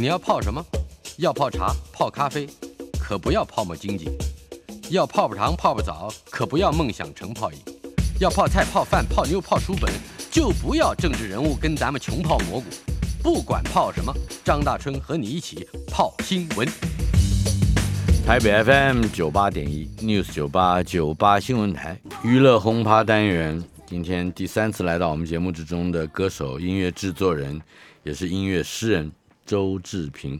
你要泡什么？要泡茶、泡咖啡，可不要泡沫经济；要泡泡糖、泡泡澡，可不要梦想成泡影；要泡菜、泡饭、泡妞、泡书本，就不要政治人物跟咱们穷泡蘑菇。不管泡什么，张大春和你一起泡新闻。台北 FM 九八点一 News 九八九八新闻台娱乐轰趴单元，今天第三次来到我们节目之中的歌手、音乐制作人，也是音乐诗人周志平，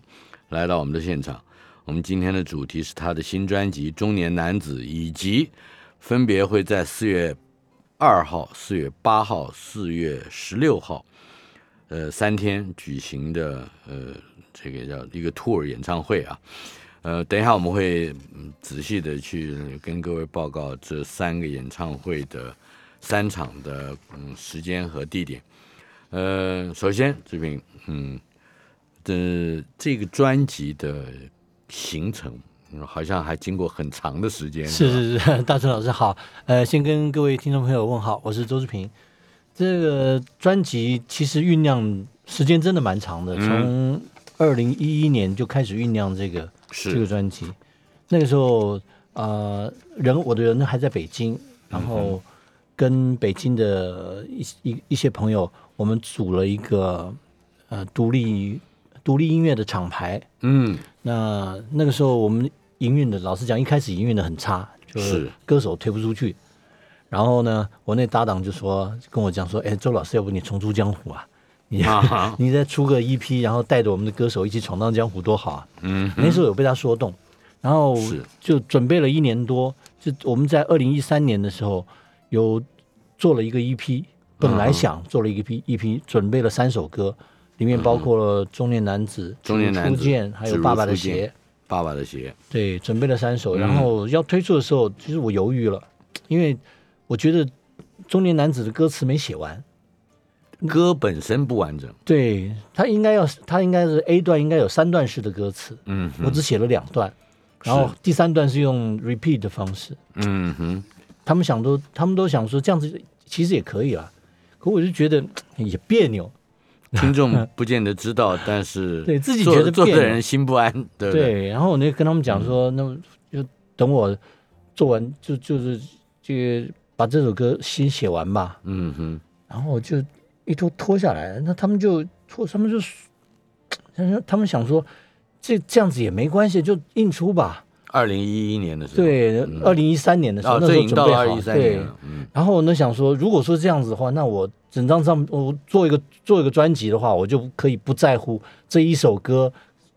来到我们的现场。我们今天的主题是他的新专辑《中年男子》，以及分别会在四月二号、四月八号、四月十六号，呃，三天举行的呃，这个叫一个 tour 演唱会啊。呃，等一下我们会仔细的去跟各位报告这三个演唱会的三场的嗯时间和地点。呃，首先志平，嗯，的这个专辑的形成好像还经过很长的时间。是是是，大春老师好，呃，先跟各位听众朋友问好，我是周志平。这个专辑其实酝酿时间真的蛮长的，从二零一一年就开始酝酿这个。这个专辑，那个时候，呃，人我的人还在北京，然后跟北京的一一一些朋友，我们组了一个呃独立独立音乐的厂牌。嗯，那那个时候我们营运的，老实讲，一开始营运的很差，就是歌手推不出去。然后呢，我那搭档就说跟我讲说：“哎，周老师，要不你重出江湖啊？”你 你再出个 EP，然后带着我们的歌手一起闯荡江湖，多好啊！嗯，那时候有被他说动，然后就准备了一年多。就我们在二零一三年的时候有做了一个 EP，本来想做了一个 EP EP，准备了三首歌，里面包括了《中年男子》、《中年男子》、还有《爸爸的鞋》。爸爸的鞋。对，准备了三首，然后要推出的时候，其实我犹豫了，因为我觉得《中年男子》的歌词没写完。歌本身不完整，对他应该要，他应该是 A 段应该有三段式的歌词，嗯，我只写了两段，然后第三段是用 repeat 的方式，嗯哼，他们想都，他们都想说这样子其实也可以了，可我就觉得 也别扭，听众 不见得知道，但是 对自己觉得做的人心不安，对对，然后我就跟他们讲说，那么就等我做完，就就是就把这首歌先写完吧，嗯哼，然后我就。一拖拖下来，那他们就拖，他们就，他们他们想说，这这样子也没关系，就印出吧。二零一一年的时候，对，二零一三年的时候，那时候准备好，对。然后我呢，想说，如果说这样子的话，那我整张上我做一个做一个专辑的话，我就可以不在乎这一首歌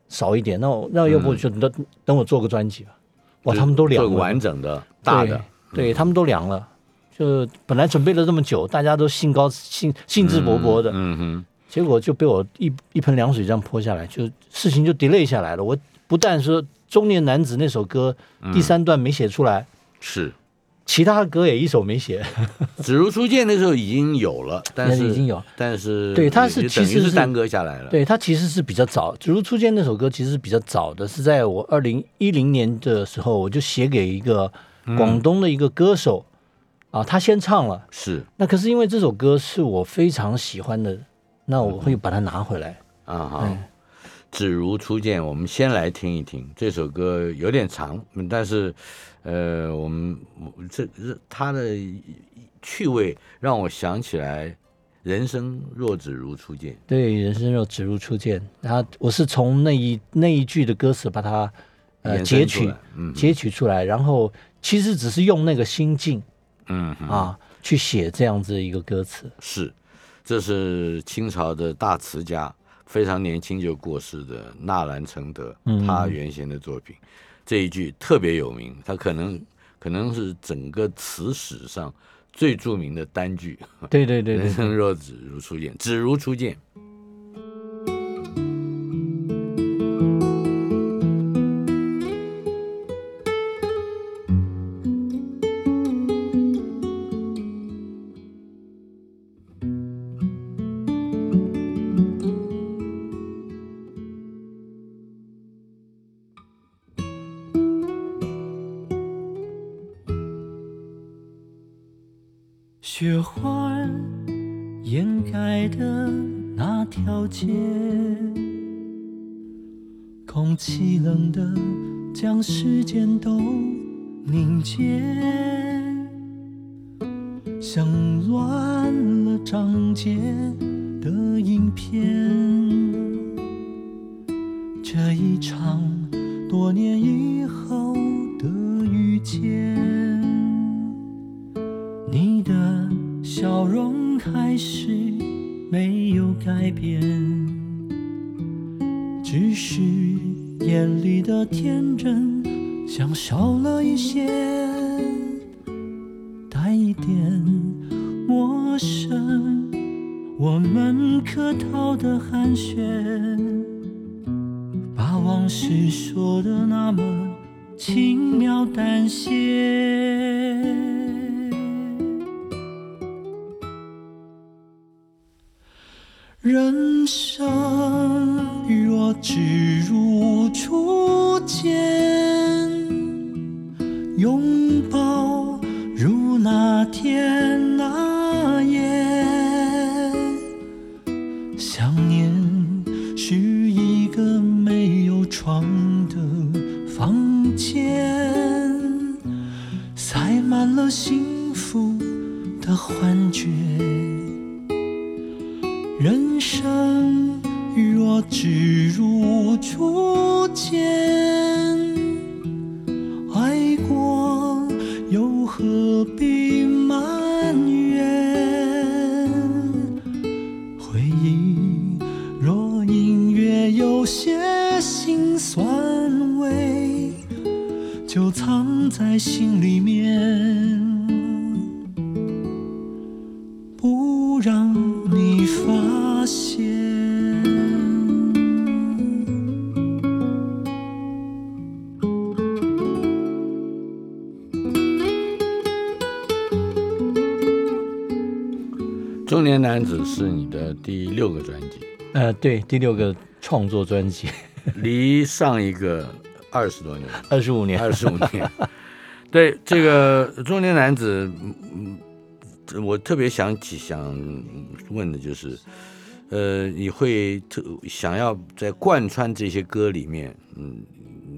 少一点。那我那要不就等等我做个专辑吧。哇，他们都凉了，完整的大的，对他们都凉了。就本来准备了这么久，大家都兴高兴兴致勃勃的，嗯哼，结果就被我一一盆凉水这样泼下来，就事情就 delay 下来了。我不但说中年男子那首歌第三段没写出来，是，其他歌也一首没写。只如初见那时候已经有了，但是已经有，但是对，他是其实是耽搁下来了。对他其实是比较早，只如初见那首歌其实是比较早的，是在我二零一零年的时候，我就写给一个广东的一个歌手。啊，他先唱了，是那可是因为这首歌是我非常喜欢的，那我会把它拿回来啊哈。只如初见，我们先来听一听这首歌，有点长，但是呃，我们这它的趣味让我想起来，人生若只如初见。对，人生若只如初见，然后我是从那一那一句的歌词把它呃截取截取出来，然后其实只是用那个心境。嗯啊，去写这样子一个歌词是，这是清朝的大词家，非常年轻就过世的纳兰成德，他原先的作品，这一句特别有名，他可能可能是整个词史上最著名的单句。对对对，人生 若只如初见，只如初见。见，你的笑容还是没有改变，只是眼里的天真像少了一些，带一点陌生。我们客套的寒暄，把往事说的那么轻描淡写。有些心酸味，就藏在心里面。不让你发现。中年男子是你的第六个专辑，呃，对，第六个创作专辑，离上一个二十多年，二十五年，二十五年。对这个中年男子，嗯，嗯我特别想起想问的就是，呃，你会特想要在贯穿这些歌里面，嗯，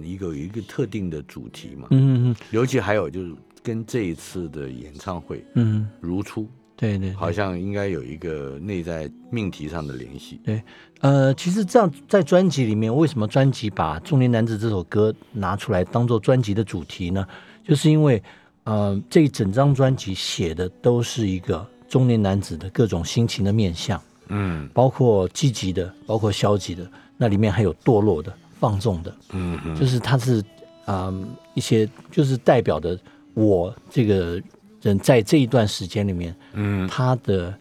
一个有一个特定的主题嘛？嗯嗯。尤其还有就是跟这一次的演唱会嗯，如初，对对，好像应该有一个内在命题上的联系。对呃，其实这样在专辑里面，为什么专辑把《中年男子》这首歌拿出来当做专辑的主题呢？就是因为，呃，这一整张专辑写的都是一个中年男子的各种心情的面相，嗯。包括积极的，包括消极的，那里面还有堕落的、放纵的，嗯嗯就是它是啊、嗯一些就是代表的我这个人在这一段时间里面，嗯。他的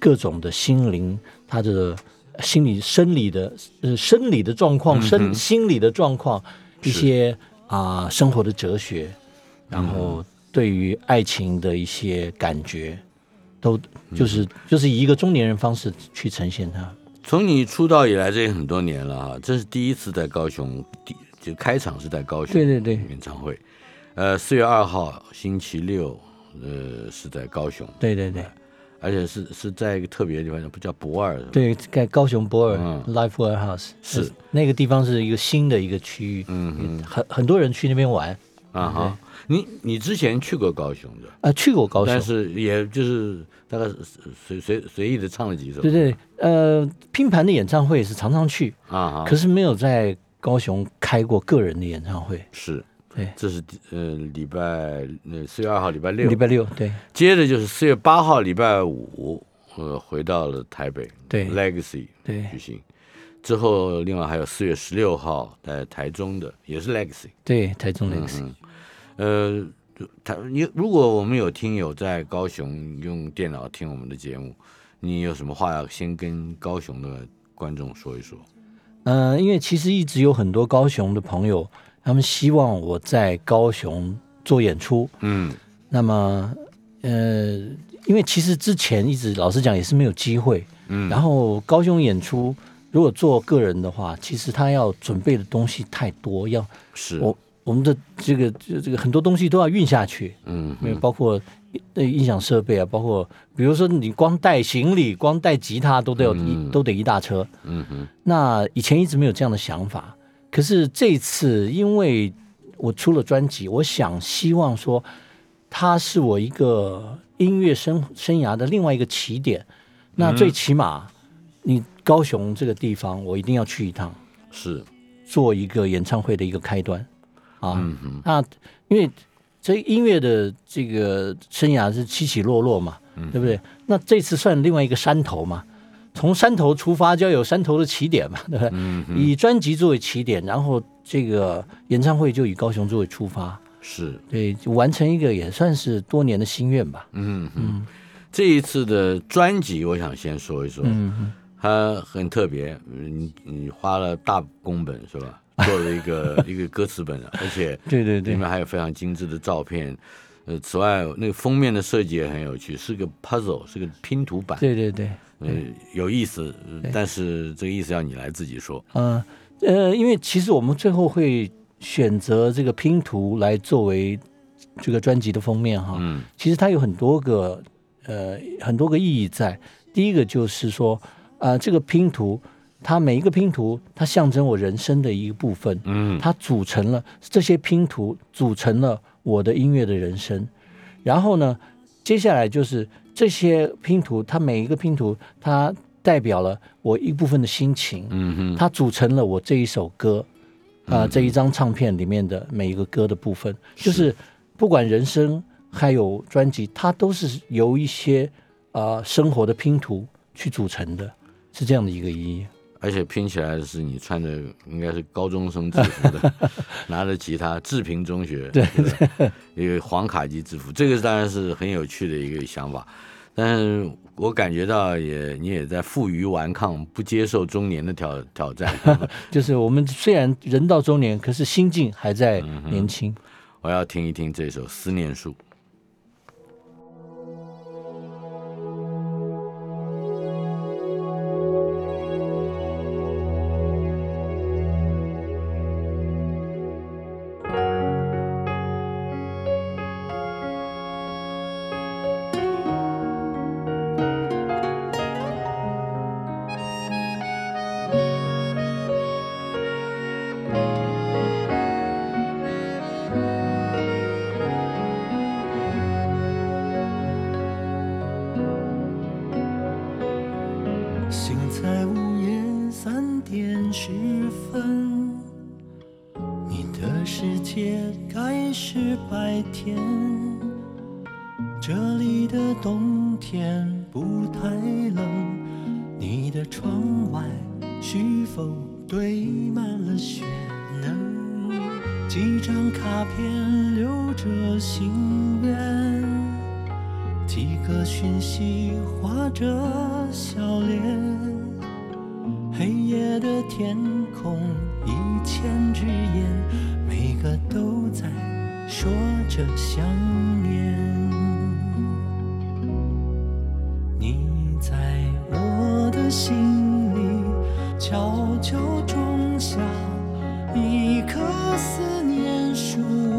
各种的心灵，他的心理、生理的呃生理的状况、身心理的状况，一些啊、生活的哲学，然后对于爱情的一些感觉，都就是就是以一个中年人方式去呈现它。从你出道以来，这也很多年了哈，这是第一次在高雄，第就开场是在高雄，对对对。演唱会，呃，四月二号星期六，呃，是在高雄，对对对。而且是是在一个特别的地方，不叫博尔，对，在高雄博尔、嗯。Life Warehouse 是。那个地方是一个新的一个区域，嗯嗯很很多人去那边玩。啊哈，你你之前去过高雄的，啊，去过高雄。但，是也就是大概是随随随意的唱了几首，对对，呃，拼盘的演唱会也是常常去，啊哈，可是没有在高雄开过个人的演唱会。是。对，这是呃礼拜那四月二号礼拜六。礼，拜六，对。接着就是四月八号礼拜五，呃回到了台北，对，Legacy 对。举行。之后，另外还有四月十六号在台中的，也是 Legacy。对，台中那个嗯。嗯，呃，台你如果我们有听友在高雄用电脑听我们的节目，你有什么话要先跟高雄的观众说一说？呃，因为其实一直有很多高雄的朋友，他们希望我在高雄做演出。嗯那么，呃，因为其实之前一直老实讲也是没有机会。嗯，然后高雄演出，如果做个人的话，其实他要准备的东西太多，要是，我我们的这个这这个很多东西都要运下去。嗯没有包括呃音响设备啊，包括比如说你光带行李、光带吉他都得有一、嗯都得一大车。嗯哼，那以前一直没有这样的想法，可是这次因为我出了专辑，我想希望说，它是我一个音乐生生涯的另外一个起点。那最起码，你高雄这个地方，我一定要去一趟，是做一个演唱会的一个开端啊。嗯哼，那因为这音乐的这个生涯是起起落落嘛，对不对？那这次算另外一个山头嘛，从山头出发就要有山头的起点嘛，对不对？嗯，以专辑作为起点，然后这个演唱会就以高雄作为出发，是，对，就完成一个也算是多年的心愿吧。嗯嗯。这一次的专辑，我想先说一说，嗯，它很特别，你你花了大工本是吧？做了一个 一个歌词本，而且对对对里面还有非常精致的照片。呃，此外，那个封面的设计也很有趣，是个 puzzle，是个拼图版。对对对，呃，有意思，但是这个意思要你来自己说。嗯呃，因为其实我们最后会选择这个拼图来作为这个专辑的封面哈。嗯其实它有很多个呃很多个意义在。第一个就是说，呃，这个拼图，它每一个拼图，它象征我人生的一个部分，嗯。它组成了这些拼图，组成了我的音乐的人生。然后呢，接下来就是这些拼图，它每一个拼图，它代表了我一部分的心情，嗯哼，它组成了我这一首歌，啊、这一张唱片里面的每一个歌的部分，就是不管人生还有专辑，它都是由一些呃生活的拼图去组成的，是这样的一个意义。而且拼起来的是你穿着应该是高中生制服的，拿着吉他，志平中学对一个黄卡级制服，这个当然是很有趣的一个想法。但是我感觉到也你也在负隅顽抗，不接受中年的挑挑战。就是我们虽然人到中年，可是心境还在年轻。我要听一听这首《思念树》。心里悄悄种下一棵思念树。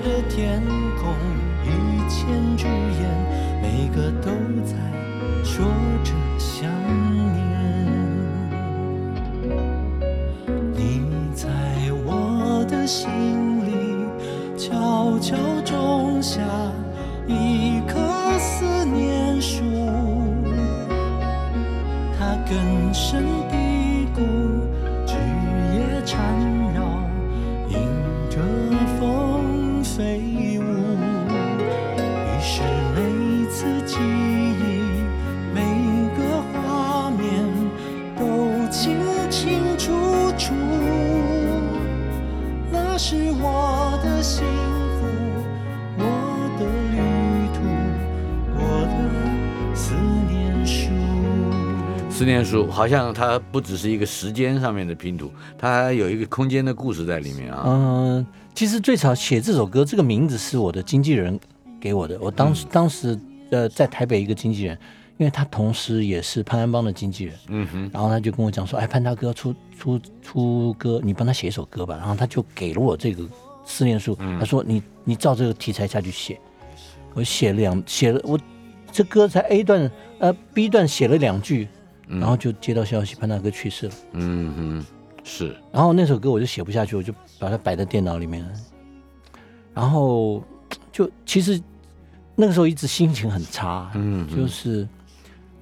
的天空一千只眼，每个都在说思念书好像它不只是一个时间上面的拼图，它还有一个空间的故事在里面啊。嗯，其实最早写这首歌，这个名字是我的经纪人给我的。我当时、当时呃在台北一个经纪人，因为他同时也是潘安邦的经纪人，嗯哼，然后他就跟我讲说，哎，潘大哥出出出歌，你帮他写一首歌吧。然后他就给了我这个思念树，他说你你照这个题材下去写。我写了两写了我这歌才 A 段呃 B 段写了两句，然后就接到消息潘大哥去世了。嗯哼，是，然后那首歌我就写不下去，我就把它摆在电脑里面了。然后就其实那个时候一直心情很差，嗯就是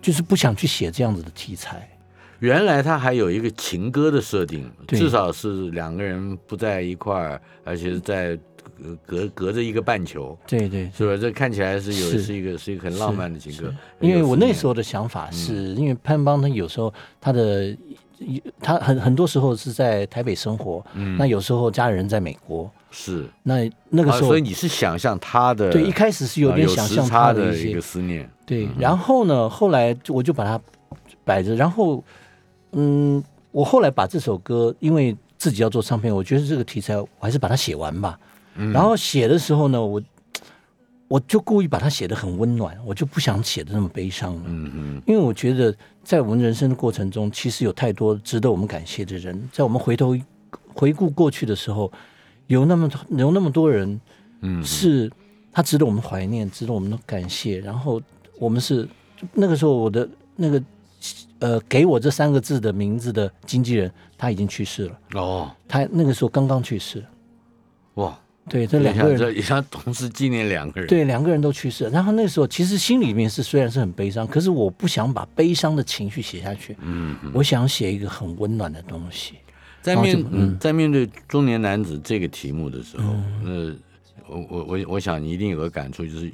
就是不想去写这样子的题材。原来他还有一个情歌的设定，对至少是两个人不在一块儿，而且是在呃隔隔着一个半球，对对，是吧？这看起来是有是是一个是一个很浪漫的情歌。因为我那时候候的想法是，因为潘邦他有时候他的他很很多时候是在台北生活，嗯那有时候家人在美国，是那那个时候、啊所以你是想象他的对一开始是有啊点想象他的一个思念，对，然后呢，后来就我就把它摆着，然后，嗯，我后来把这首歌，因为自己要做唱片，我觉得这个题材我还是把它写完吧。然后写的时候呢，我我就故意把它写的很温暖，我就不想写的那么悲伤了。嗯嗯因为我觉得在我们人生的过程中，其实有太多值得我们感谢的人，在我们回头回顾过去的时候，有那么有那么多人，嗯是他值得我们怀念，值得我们的感谢。然后我们是那个时候我的那个呃给我这三个字的名字的经纪人，他已经去世了，哦他那个时候刚刚去世。哇，对，这两个人也像同时纪念两个人，对，两个人都去世了。然后那时候其实心里面是虽然是很悲伤，可是我不想把悲伤的情绪写下去。嗯，我想写一个很温暖的东西。在面嗯在面对中年男子这个题目的时候，那，我我我我想你一定有个感触，就是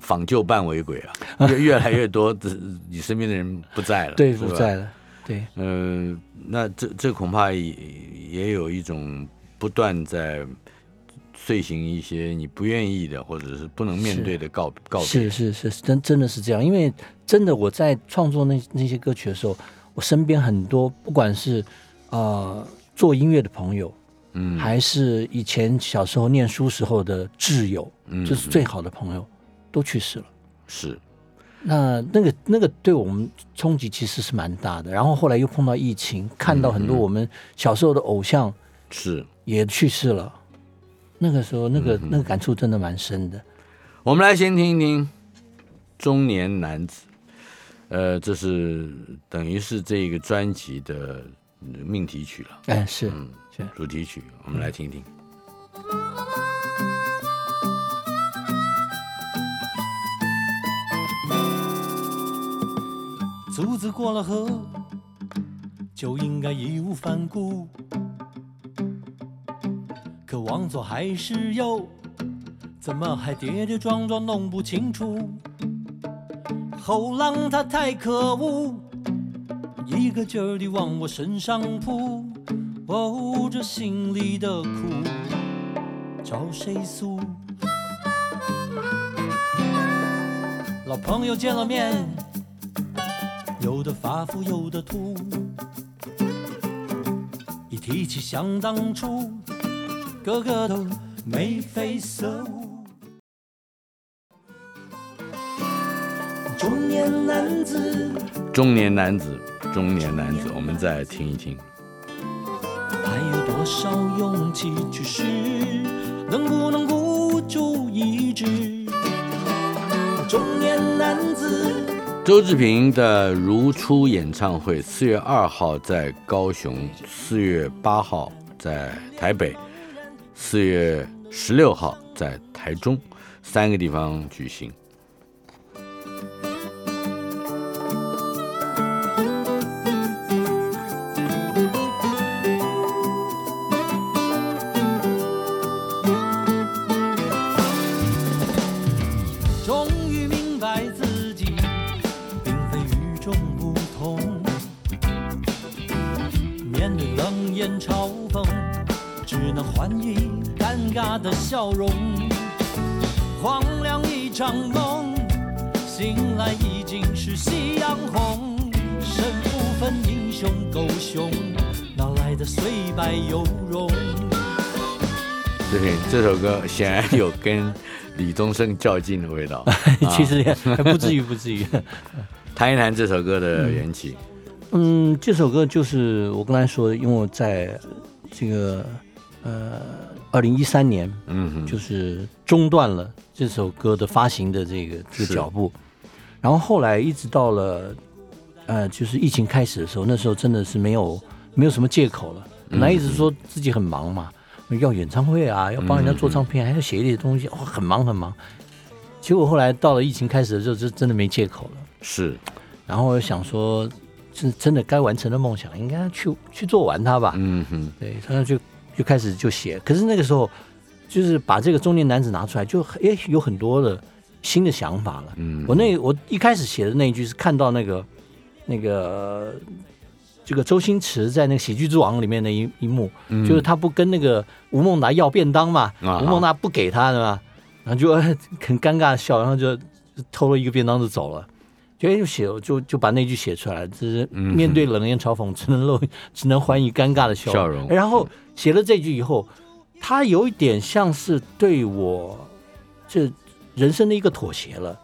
访旧伴为鬼啊，越越来越多的你身边的人不在了，对，不在了。对，呃，那这这恐怕也也有一种不断在遂行一些你不愿意的或者是不能面对的告告别，是是是，真真的是这样。因为真的我在创作那那些歌曲的时候，我身边很多不管是呃做音乐的朋友，嗯，还是以前小时候念书时候的挚友，嗯就是最好的朋友，都去世了。是那那个那个对我们冲击其实是蛮大的。然后后来又碰到疫情，看到很多我们小时候的偶像是。也去世了。那个时候，那个、那个感触真的蛮深的。我们来先听一听《中年男子》，呃，这是等于是这个专辑的呃命题曲了，哎，是嗯是，主题曲，我们来听听。竹子过了河，就应该义无反顾。往左还是右，怎么还跌跌撞撞弄不清楚？后浪它太可恶，一个劲儿地往我身上扑。哦，这心里的苦，找谁诉？老朋友见了面。有的发福，有的秃。一提起想当初，个个都眉飞色舞。中年男子中年男子，中年男子，我们再听一听。还有多少勇气去试？能不能孤注一掷？中年男子。周志平的如初演唱会，四月二号在高雄，四月八号在台北，四月十六号在台中三个地方举行。尬的笑容。荒凉一场梦，醒来已经是夕阳红。身不分英雄狗熊，哪来的虽败犹荣？这品这首歌显然有跟李宗盛较劲的味道。其实也还不至于，不至于。谈一谈这首歌的缘起。嗯，这首歌就是我刚才说的，因为我在这个呃二零一三年，嗯哼，就是中断了这首歌的发行的这个这个脚步，然后后来一直到了呃就是疫情开始的时候，那时候真的是没有没有什么借口了，本来一直说自己很忙嘛，要演唱会啊，要帮人家做唱片，还要写一些东西，哇，很忙很忙。结果后来到了疫情开始的时候，就真的没借口了。是，然后我想说，是真的该完成的梦想，应该去去做完它吧。嗯哼，对，他就就开始就写。可是那个时候，就是把这个中年男子拿出来，就也有很多的新的想法了。嗯我那我一开始写的那一句是看到那个那个这个周星驰在那个《喜剧之王》里面的一一幕，嗯就是他不跟那个吴孟达要便当嘛，啊吴孟达不给他的嘛，然后就呃 很尴尬的笑，然后就就偷了一个便当就走了。就哎就写就就把那句写出来，只是嗯。面对冷言嘲讽，只能露 只能还以尴尬的笑笑容。然后写了这句以后，他有一点像是对我这人生的一个妥协了。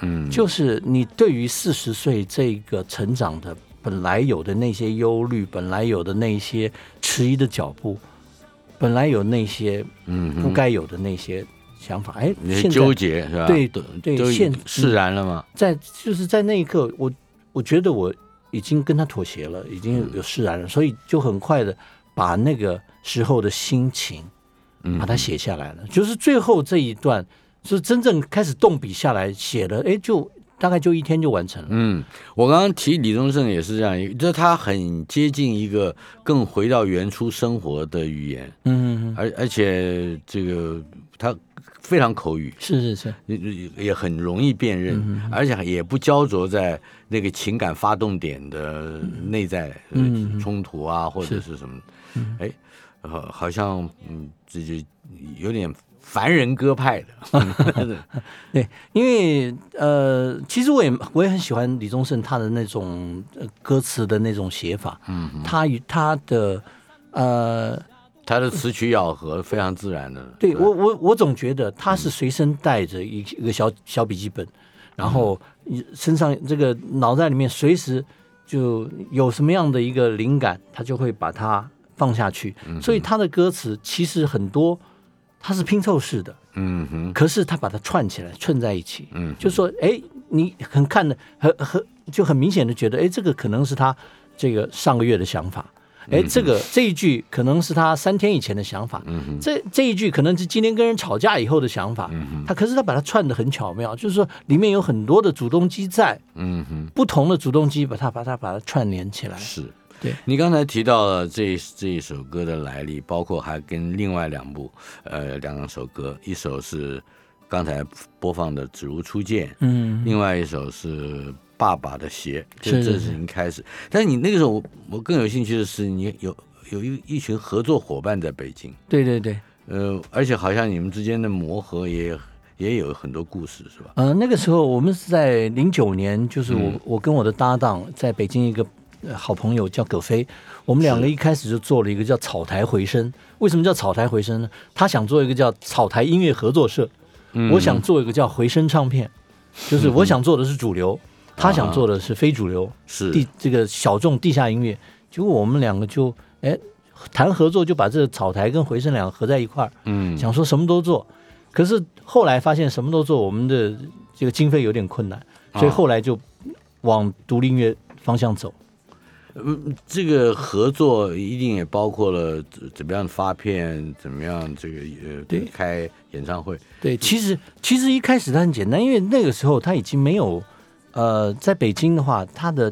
嗯，就是你对于四十岁这个成长的本来有的那些忧虑，本来有的那些迟疑的脚步，本来有那些嗯不该有的那些想法，哎，那些现在纠结是吧？对都都对现释然了吗？在就是在那一刻，我我觉得我已经跟他妥协了，已经有释然了，所以就很快的把那个时候的心情嗯把它写下来了。就是最后这一段，是真正开始动笔下来写的，哎，就大概就一天就完成了。嗯，我刚刚提李宗盛也是这样，就是他很接近一个更回到原初生活的语言，嗯，而而且这个他非常口语，是是是，也也很容易辨认，嗯而且也不焦灼在那个情感发动点的内在冲突啊，或者是是什么，哎，好好像嗯，这就有点凡人歌派的，对，因为呃，其实我也我也很喜欢李宗盛他的那种呃歌词的那种写法，嗯，他与他的呃。他的词曲咬合非常自然的，对我我我总觉得他是随身带着一一个小小笔记本，然后你身上这个脑袋里面随时就有什么样的一个灵感，他就会把它放下去。所以他的歌词其实很多它是拼凑式的，嗯哼，可是他把它串起来串在一起，嗯，就说哎，你很看的很很就很明显的觉得哎，这个可能是他这个上个月的想法。哎，这个这一句可能是他三天以前的想法，嗯哼，这这一句可能是今天跟人吵架以后的想法，嗯他可是他把它串的很巧妙，就是说里面有很多的主动机在，嗯哼。不同的主动机把它把它把它串联起来。是，对。你刚才提到了这这一首歌的来历，包括还跟另外两部呃两首歌，一首是刚才播放的《只如初见》，嗯，另外一首是《爸爸的鞋》，就是这是是已经开始。但是你那个时候，我我更有兴趣的是，你有有一一群合作伙伴在北京，对对对，呃，而且好像你们之间的磨合也也有很多故事，是吧？呃，那个时候我们是在零九年，就是我、嗯我跟我的搭档在北京一个。呃好朋友叫葛飞，我们两个一开始就做了一个叫草台回声。为什么叫草台回声呢？他想做一个叫草台音乐合作社，嗯我想做一个叫回声唱片，就是我 想做的是主流，他想做的是非主流，是地这个小众地下音乐。结果我们两个就哎谈合作，就把这个草台跟回声两个合在一块儿，嗯想说什么都做。可是后来发现什么都做，我们的这个经费有点困难，所以啊后来就往独立音乐方向走。嗯，这个合作一定也包括了怎怎么样发片，怎么样这个呃对开演唱会，对，其实其实一开始它很简单，因为那个时候他已经没有呃，在北京的话，它的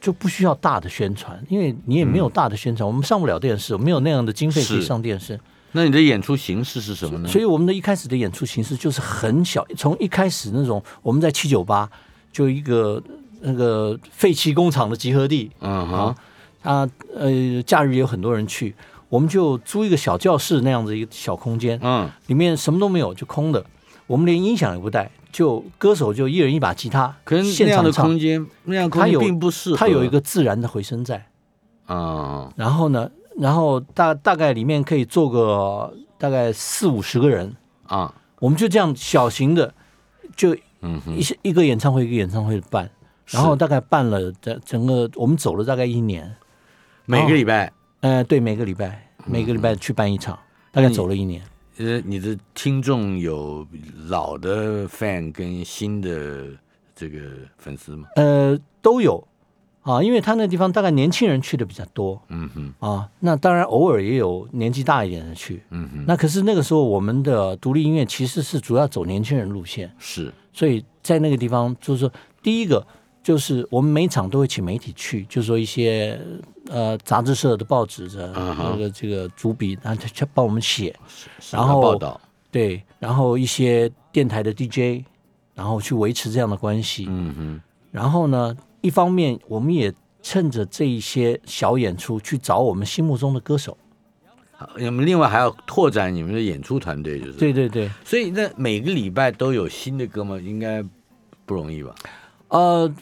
就不需要大的宣传，因为你也没有大的宣传，我们上不了电视，没有那样的经费可以上电视，那你的演出形式是什么呢？所以我们的一开始的演出形式就是很小，从一开始那种我们在七九八就一个那个废弃工厂的集合地，嗯哼。啊，啊呃，假日也有很多人去，我们就租一个小教室那样子一个小空间，嗯。里面什么都没有，就空的，我们连音响也不带，就歌手就一人一把吉他，可是现那样的唱，空间，那样的空间并不适合，它有一个自然的回声在，啊。然后呢，然后大大概里面可以坐个大概四五十个人，啊。我们就这样小型的，就嗯一些一个演唱会一个演唱会办，然后大概办了整整个我们走了大概一年，每个礼拜，呃，对，每个礼拜每个礼拜去办一场，大概走了一年。呃，你的听众有老的 fan 跟新的这个粉丝吗？呃，都有啊，因为他那地方大概年轻人去的比较多嗯哼啊，那当然偶尔也有年纪大一点的去。嗯哼，那可是那个时候我们的独立音乐其实是主要走年轻人路线，是所以在那个地方就是说，第一个就是我们每场都会请媒体去，就是说一些呃杂志社的报纸的那个这个主笔，然后他他帮我们写，然后报道，对，然后一些电台的 DJ，然后去维持这样的关系。嗯哼然后呢，一方面我们也趁着这一些小演出去找我们心目中的歌手。好，你们另外还要拓展你们的演出团队，就是对对对，所以那每个礼拜都有新的歌吗？应该不容易吧？呃，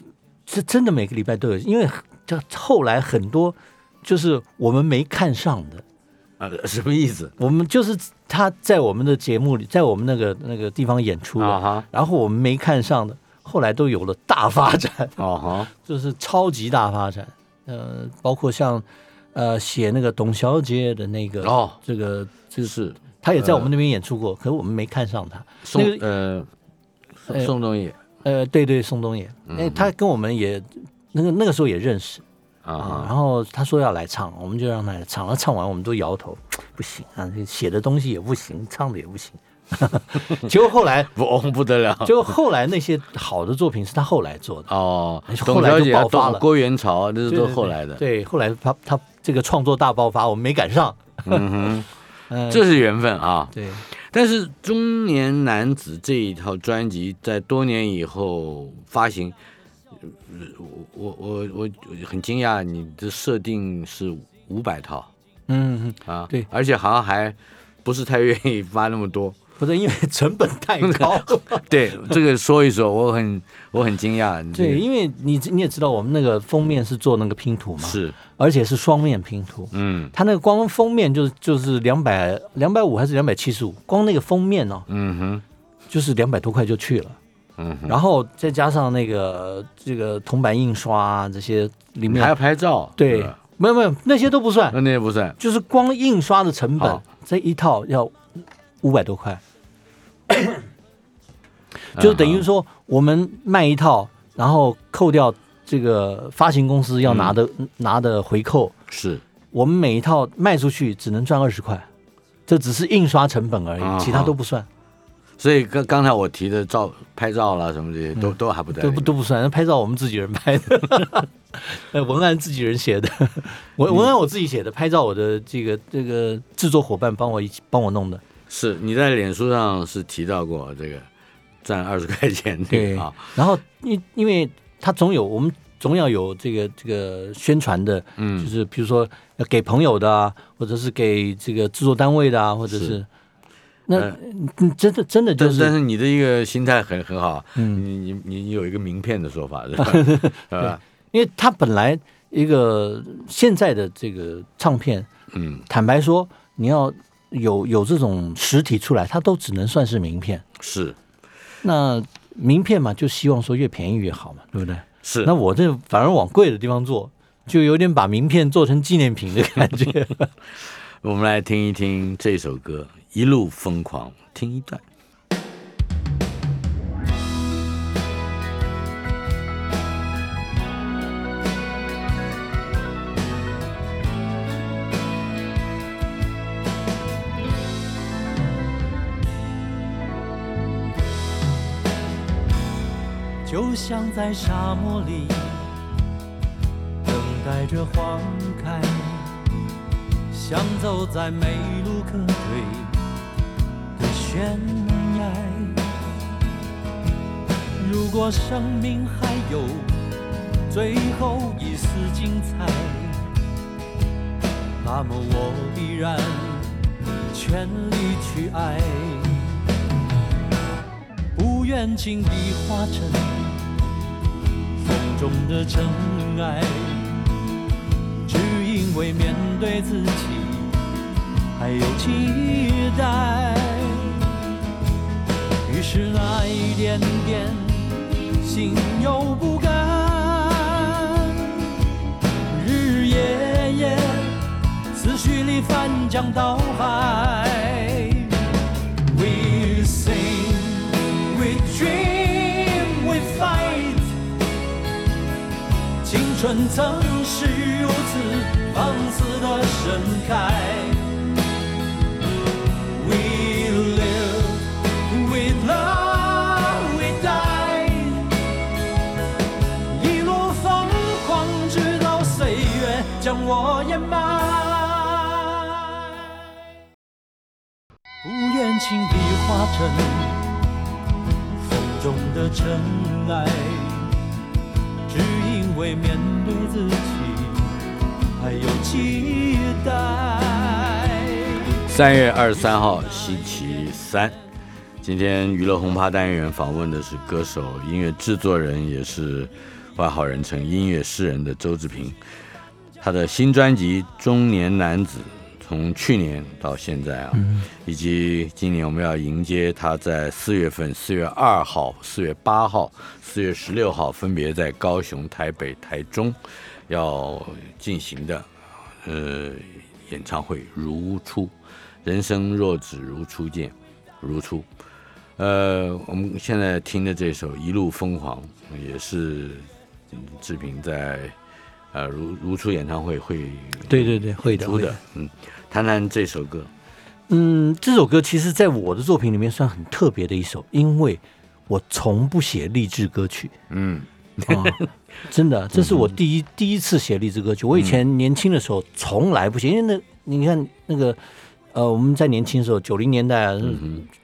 是真的每个礼拜都有，因为这后来很多就是我们没看上的，啊，什么意思？我们就是他在我们的节目里，在我们那个那个地方演出了，啊哈，然后我们没看上的，后来都有了大发展，哦哈，就是超级大发展。呃，包括像呃写那个董小姐的那个哦，这个这个是他也在我们那边演出过，可是我们没看上他。宋那个呃宋呃宋冬野呃，对对，宋冬野，哎、他跟我们也那个那个时候也认识啊然后他说要来唱，我们就让他来唱。他唱完，我们都摇头，不行啊，写的东西也不行，唱的也不行。结果后来，不哦不得了。结果后来那些好的作品是他后来做的，哦哎，后来就爆发了郭元潮啊，这都后来的。对，后来他他这个创作大爆发，我们没赶上。嗯嗯哼，，这是缘分啊。对，但是中年男子这一套专辑在多年以后发行，呃我我我我很惊讶，你的设定是五百套嗯，嗯啊，对而且好像还不是太愿意发那么多。不是因为 成本太高。对，这个说一说，我很我很惊讶。对，因为你你也知道，我们那个封面是做那个拼图嘛，是，而且是双面拼图。嗯它那个光封面就是就是两百两百五还是两百七十五，光那个封面哦，嗯哼就是两百多块就去了。嗯哼，然后再加上那个这个铜版印刷啊，这些里面还要拍照，对，没有没有那些都不算，那那些不算。就是光印刷的成本，这一套要五百多块，就等于说我们卖一套，然后扣掉这个发行公司要拿的、拿的回扣，是。我们每一套卖出去只能赚二十块，这只是印刷成本而已，啊其他都不算，所以刚刚才我提的照拍照啦什么这些都、都还不对都不都不算。那拍照我们自己人拍的，呃，文案自己人写的，文文案我自己写的，拍照我的这个这个制作伙伴帮我一起帮我弄的。是你在脸书上是提到过这个赚二十块钱这对个啊，然后因因为他总有我们总要有这个这个宣传的，嗯。就嗯是比如说要给朋友的啊，或者是给这个制作单位的啊，或者是是。那真的真的就是但是是你的一个心态很很好，嗯，你你你你有一个名片的说法是吧？对吧？因为他本来一个现在的这个唱片，嗯，坦白说，你要有有这种实体出来，它都只能算是名片。是那名片嘛，就希望说越便宜越好嘛，对不对？是那我这反而往贵的地方做，就有点把名片做成纪念品的感觉。我们来听一听这首歌《一路疯狂》，听一段。就像在沙漠里等待着花开，像走在没路可退的悬崖。如果生命还有最后一丝精彩，那么我依然全力去爱。不愿轻易化成中的尘埃，只因为面对自己还有期待。于是那一点点心有不甘，日日夜夜思绪里翻江倒海。春曾是如此放肆的盛开。We live, we love, we die。一路疯狂，直到岁月将我掩埋。不愿轻易化成风中的尘埃，会面对自己还有期待。三月二十三号，星期三。今天娱乐轰趴单元访问的是歌手、音乐制作人，也是外号人称音乐诗人的周志平。他的新专辑《中年男子》，从去年到现在啊，以及今年我们要迎接他在四月份，四月二号、四月八号、四月十六号，分别在高雄、台北、台中要进行的呃演唱会如初。人生若只如初见，如初。呃，我们现在听的这首《一路疯狂》，也是嗯志平在呃如如初演唱会会对对对，会的出的会的。。嗯，谈谈这首歌。嗯，这首歌其实在我的作品里面算很特别的一首，因为我从不写励志歌曲嗯啊，真的，这是我第一第一次写励志歌曲。我以前年轻的时候从来不写，因为那你看那个呃，我们在年轻的时候，九零年代啊，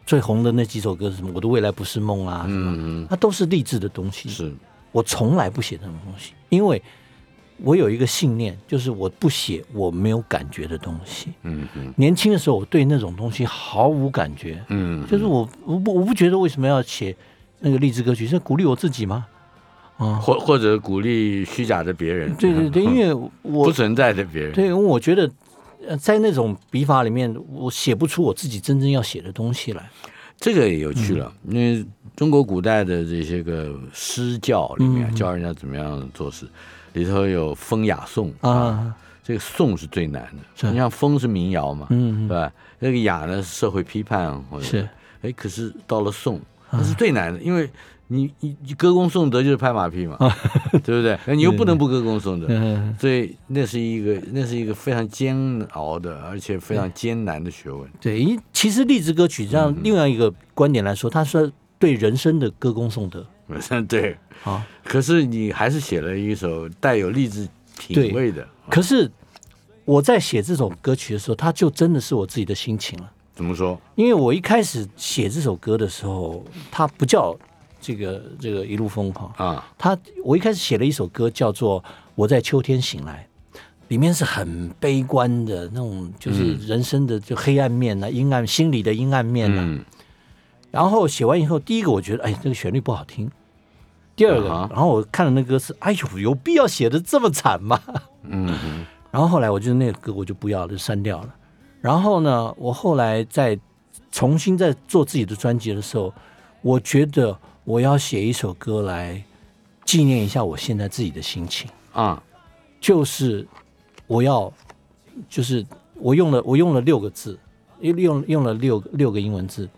最红的那几首歌是什么？我的未来不是梦啊，什么，嗯它都是励志的东西。是我从来不写这种东西，因为我有一个信念，就是我不写我没有感觉的东西。嗯嗯年轻的时候，我对那种东西毫无感觉，嗯，就是我我不我不觉得为什么要写那个励志歌曲，是鼓励我自己吗？啊，或或者鼓励虚假的别人，对对对，因为我不存在的别人。对，因为我觉得呃，在那种笔法里面，我写不出我自己真正要写的东西来。这个也有趣了，嗯因为中国古代的这些个诗教里面、嗯教人家怎么样做事，里头有风雅颂啊，这个颂是最难的。你像风是民谣嘛，嗯对吧？那个雅呢是社会批判或者是，哎，可是到了颂，那是最难的，因为你你你歌功颂德就是拍马屁嘛，对不对？你又不能不歌功颂德，嗯，所以那是一个那是一个非常煎熬的，而且非常艰难的学问。对，因其实励志歌曲这样嗯。另外一个观点来说，它是对人生的歌功颂德 对，啊。可是你还是写了一首带有励志品味的，可是我在写这首歌曲的时候，它就真的是我自己的心情了。怎么说？因为我一开始写这首歌的时候，它不叫这个这个一路疯狂，啊，它我一开始写了一首歌叫做《我在秋天醒来》，里面是很悲观的那种，就是人生的就黑暗面啊、阴暗心理的阴暗面啊。嗯然后写完以后，第一个我觉得，哎，这个旋律不好听。第二个，然后我看了那歌词，哎呦，有必要写的这么惨吗？嗯嗯然后后来我就那个歌我就不要了，就删掉了。然后呢，我后来在重新在做自己的专辑的时候，我觉得我要写一首歌来纪念一下我现在自己的心情，啊，就是我要，就是我用了我用了六个字，用用用了六个六个英文字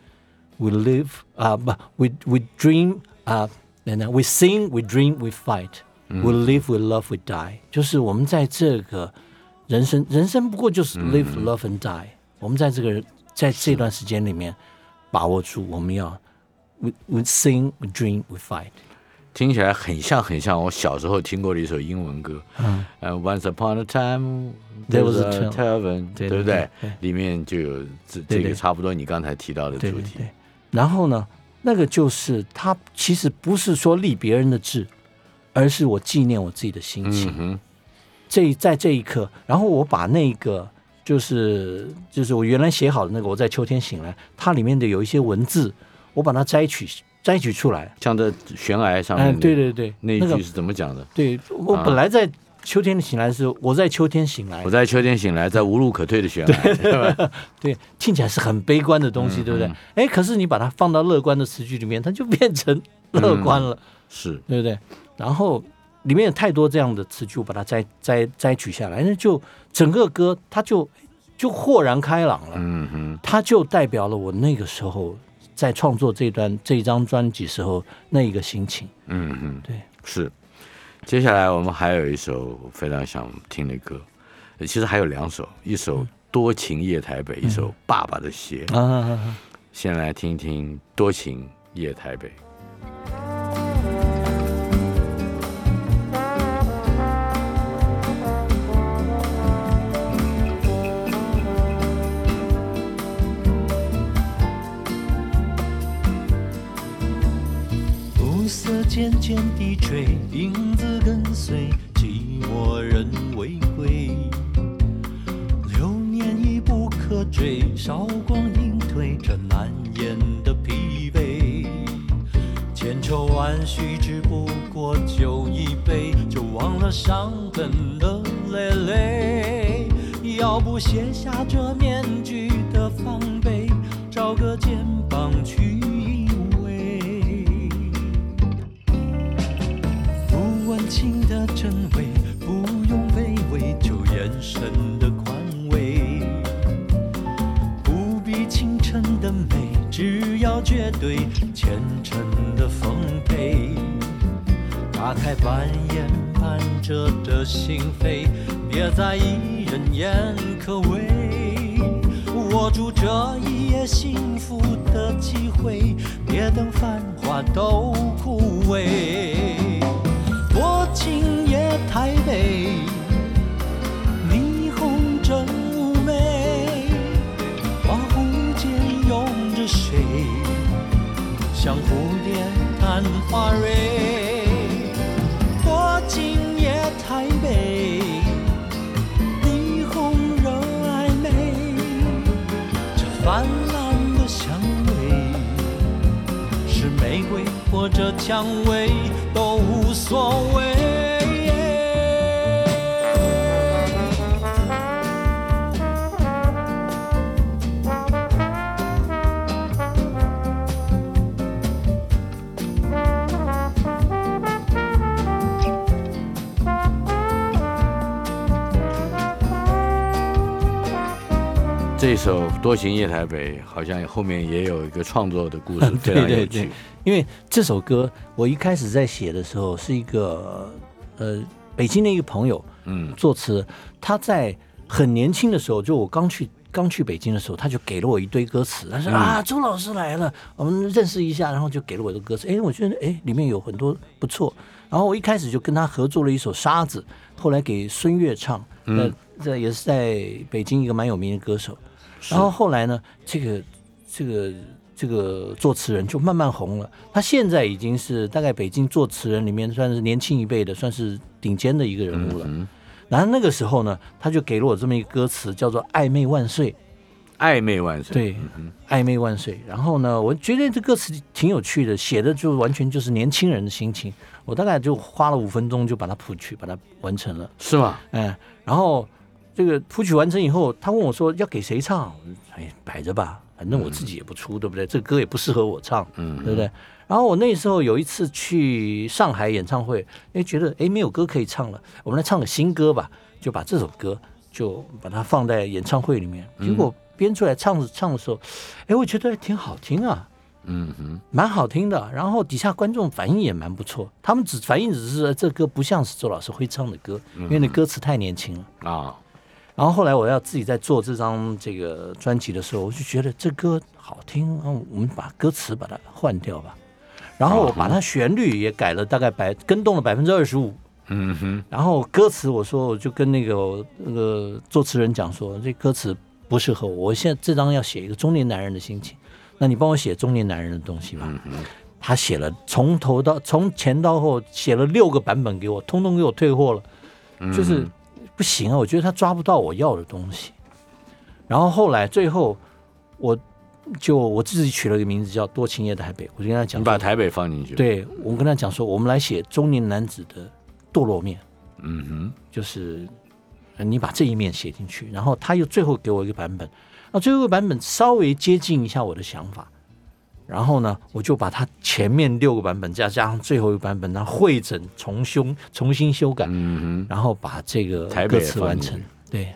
，we live 啊、不，we we dream 啊、等 等，we sing we dream we fight。We live, we love, we die，就是我们在这个人生，人生不过就是 live, love and die。我们在这个在这段时间里面把握住，我们要 we we sing, we dream, we fight。 听起来很像很像我小时候听过的一首英文歌。嗯，呃，Once upon a time There there was was a a tavern，对对不对对？里面就有这这对对个差不多你刚才提到的主题。对对对。然后呢， 那个就是他其实不是说立别人的志，而是我纪念我自己的心情。这在这一刻，然后我把那个就是就是我原来写好的那个，我在秋天醒来，它里面的有一些文字，我把它摘取摘取出来。像在悬崖上哎，面的对对对，那一句是怎么讲的？对我本来在秋天醒来的时候，我在秋天醒来我，在秋天醒来，在无路可退的悬崖，对吧？对，听起来是很悲观的东西，对不对？哎，可是你把它放到乐观的词句里面，它就变成乐观了，是，对不对？然后里面有太多这样的词句，我把它摘摘摘取下来，那就整个歌它就就豁然开朗了。嗯哼，它就代表了我那个时候在创作这段这一张专辑时候那一个心情。嗯哼，对，是。接下来我们还有一首非常想听的歌，呃其实还有两首，一首《多情夜台北》，一首《爸爸的鞋》。先来听听《多情夜台北》。渐渐低垂，影子跟随，寂寞人未归。流年已不可追，韶光隐退，这难言的疲惫。千愁万绪，只不过酒一杯，就忘了伤痕的累累。要不卸下这面具的防备，找个肩真伪，不用卑微，就眼神的宽慰。不必倾城的美，只要绝对虔诚的奉陪。打开半掩半遮的心扉，别在意人言可畏。握住这一夜幸福的机会，别等繁华都枯萎。多情夜台北，霓虹真妩媚，恍惚间拥着谁？像蝴蝶探花蕊。多情夜台北，霓虹惹暧昧，这泛滥的香味。是玫瑰或者蔷薇都无所谓。这首《多情夜台北》好像后面也有一个创作的故事，非常有对对。趣。因为这首歌我一开始在写的时候是一个呃北京的一个朋友嗯。作词，他在很年轻的时候，就我刚去刚去北京的时候，他就给了我一堆歌词，他说、啊周老师来了，我们认识一下，然后就给了我的歌词，哎，我觉得哎里面有很多不错，然后我一开始就跟他合作了一首《沙子》，后来给孙悦唱，那这也是在北京一个蛮有名的歌手，然后后来呢，这个这个这个作词人就慢慢红了。他现在已经是大概北京作词人里面算是年轻一辈的，算是顶尖的一个人物了。嗯，然后那个时候呢，他就给了我这么一个歌词，叫做“暧昧万岁暧昧万”。岁。对，暧昧万岁。然后呢，我觉得这歌词挺有趣的，写的就完全就是年轻人的心情。我大概就花了五分钟就把它谱曲，把它完成了。是吗？嗯，然后这个谱曲完成以后，他问我说要给谁唱？哎，摆着吧，反正我自己也不出，对不对？这个歌也不适合我唱，嗯对不对？然后我那时候有一次去上海演唱会，哎，觉得哎没有歌可以唱了，我们来唱个新歌吧，就把这首歌就把它放在演唱会里面。结果编出来唱着唱的时候，哎，我觉得挺好听啊。嗯哼，蛮好听的，然后底下观众反应也蛮不错，他们只反应只是这歌不像是周老师会唱的歌，因为那歌词太年轻了。啊，然后后来我要自己在做这张这个专辑的时候，我就觉得这歌好听，然后我们把歌词把它换掉吧。然后我把它旋律也改了，大概百跟动了百分之二十五。嗯哼，然后歌词我说我就跟那个那个作词人讲说，这歌词不适合我，我现在这张要写一个中年男人的心情，那你帮我写中年男人的东西吧。他写了从头到从前到后写了六个版本给我，通通给我退货了，就是不行啊，我觉得他抓不到我要的东西。然后后来最后我就我自己取了一个名字叫多情夜台北，我就跟他讲，你把台北放进去。，对我跟他讲说，我们来写中年男子的堕落面。嗯哼，就是呃你把这一面写进去，然后他又最后给我一个版本，那最后一个版本稍微接近一下我的想法，然后呢，我就把它前面六个版本再加上最后一个版本，然后汇整重修重新修改，嗯哼，然后把这个台北歌词完成。对，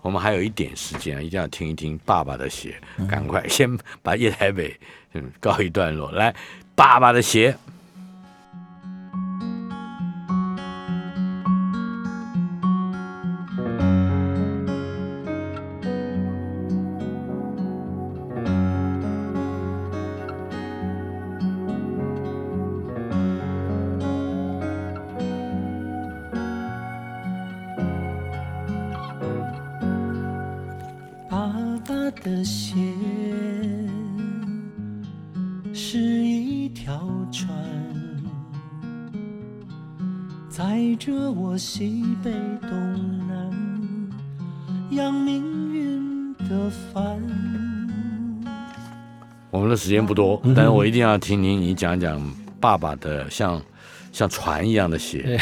我们还有一点时间啊，一定要听一听爸爸的鞋，嗯赶快先把夜台北嗯告一段落。来，爸爸的鞋。是一条船，载着我西北东南，扬命运的帆。我们的时间不多，但是我一定要听您你讲讲爸爸的像像船一样的鞋。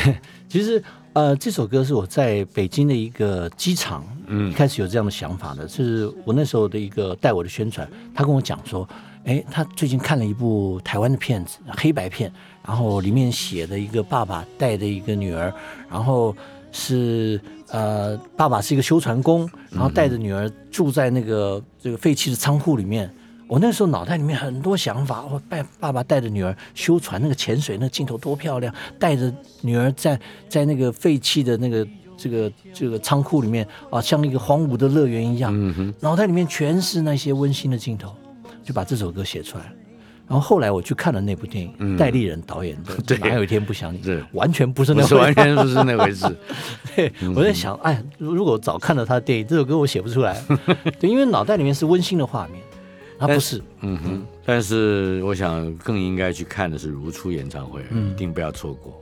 其实呃，这首歌是我在北京的一个机场，嗯一开始有这样的想法的，是我那时候的一个带我的宣传，他跟我讲说，哎，他最近看了一部台湾的片子，黑白片，然后里面写的一个爸爸带着一个女儿，然后是呃，爸爸是一个修船工，然后带着女儿住在那个这个废弃的仓库里面。我那时候脑袋里面很多想法，我带爸爸带着女儿修船，那个潜水那个镜头多漂亮，带着女儿在在那个废弃的那个这个这个仓库里面啊，像一个荒芜的乐园一样，嗯哼，脑袋里面全是那些温馨的镜头，就把这首歌写出来了。然后后来我去看了那部电影，戴立人导演的 对《哪有一天不想你》，是完全不是那回事。是完全不是那回事。对，我在想，哎，如如果我早看了他的电影，这首歌我写不出来。对，因为脑袋里面是温馨的画面，他不是。嗯哼，但是我想更应该去看的是如初演唱会，一定不要错过。